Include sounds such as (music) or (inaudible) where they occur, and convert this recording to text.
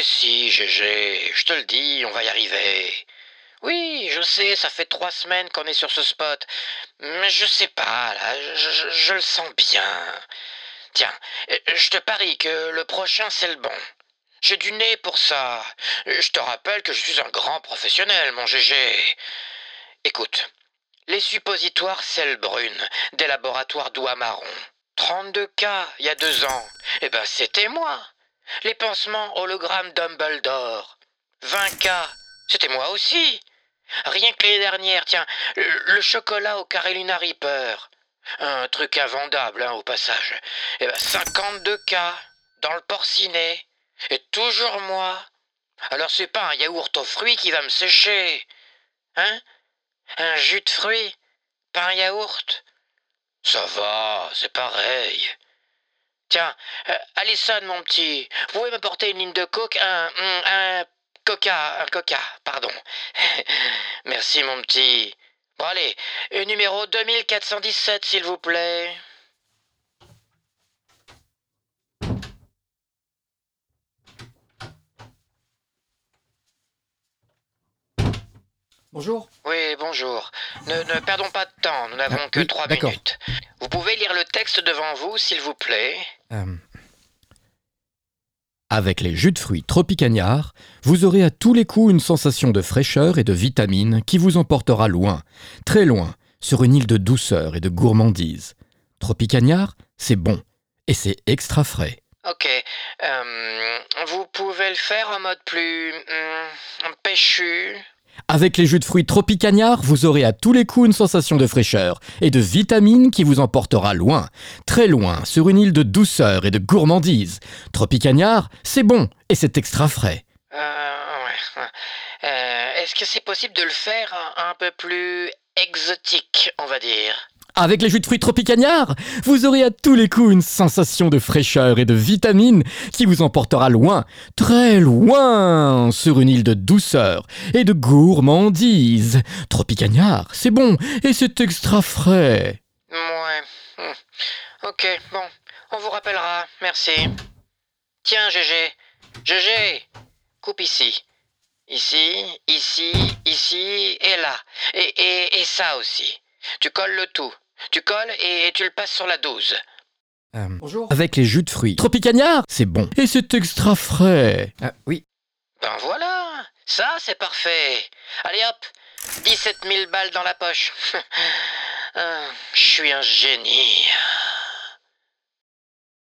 Mais si, GG, je te le dis, on va y arriver. Oui, je sais, ça fait trois semaines qu'on est sur ce spot. Mais je sais pas, là, je, le sens bien. Tiens, euh, je te parie que le prochain, c'est le bon. J'ai du nez pour ça. Euh, Je te rappelle que je suis un grand professionnel, mon GG. Écoute, les suppositoires sel brune des laboratoires Douai-Marron. 32 cas il y a deux ans. Eh ben, c'était moi. Les pansements hologramme Dumbledore. 20 cas. C'était moi aussi. Rien que l'année dernière, tiens, le, chocolat au Carolina Reaper. Un truc invendable, hein, au passage. Eh ben, 52 cas dans le porcinet. Et toujours moi. Alors c'est pas un yaourt aux fruits qui va me sécher. Hein? Un jus de fruits Pas un yaourt? Ça va, c'est pareil. Tiens, euh, Alison, mon petit, vous pouvez m'apporter une ligne de coke, un, un, un coca, un coca, pardon. (laughs) Merci, mon petit. Bon, allez, numéro 2417, s'il vous plaît. Bonjour. Oui, bonjour. Ne, ne perdons pas de temps, nous n'avons Ah, que oui, trois minutes. Vous pouvez lire le texte devant vous, s'il vous plaît Euh, Avec les jus de fruits Tropicagnard, vous aurez à tous les coups une sensation de fraîcheur et de vitamine qui vous emportera loin, très loin, sur une île de douceur et de gourmandise. Tropicagnard, c'est bon et c'est extra frais. Ok. euh, vous pouvez le faire en mode plus... hum, péchu Avec les jus de fruits Tropicagnard, vous aurez à tous les coups une sensation de fraîcheur et de vitamine qui vous emportera loin, très loin, sur une île de douceur et de gourmandise. Tropicagnard, c'est bon et c'est extra frais. Euh. Euh, Est-ce que c'est possible de le faire un peu plus exotique, on va dire? Avec les jus de fruits Tropicagnard, vous aurez à tous les coups une sensation de fraîcheur et de vitamine qui vous emportera loin, très loin, sur une île de douceur et de gourmandise. Tropicagnard, c'est bon et c'est extra frais. Ouais. hum. Ok, bon. On vous rappellera. Merci. Tiens, GG. GG. Coupe ici. Ici, ici, ici et là. Et, et, et ça aussi. Tu colles le tout. Tu colles et tu le passes sur la 12. Bonjour. Avec les jus de fruits Tropicagnard, c'est bon et c'est extra frais. oui. Ben voilà. Ça, c'est parfait. Allez hop. 17 000 balles dans la poche. Ah, (laughs) Je suis un génie.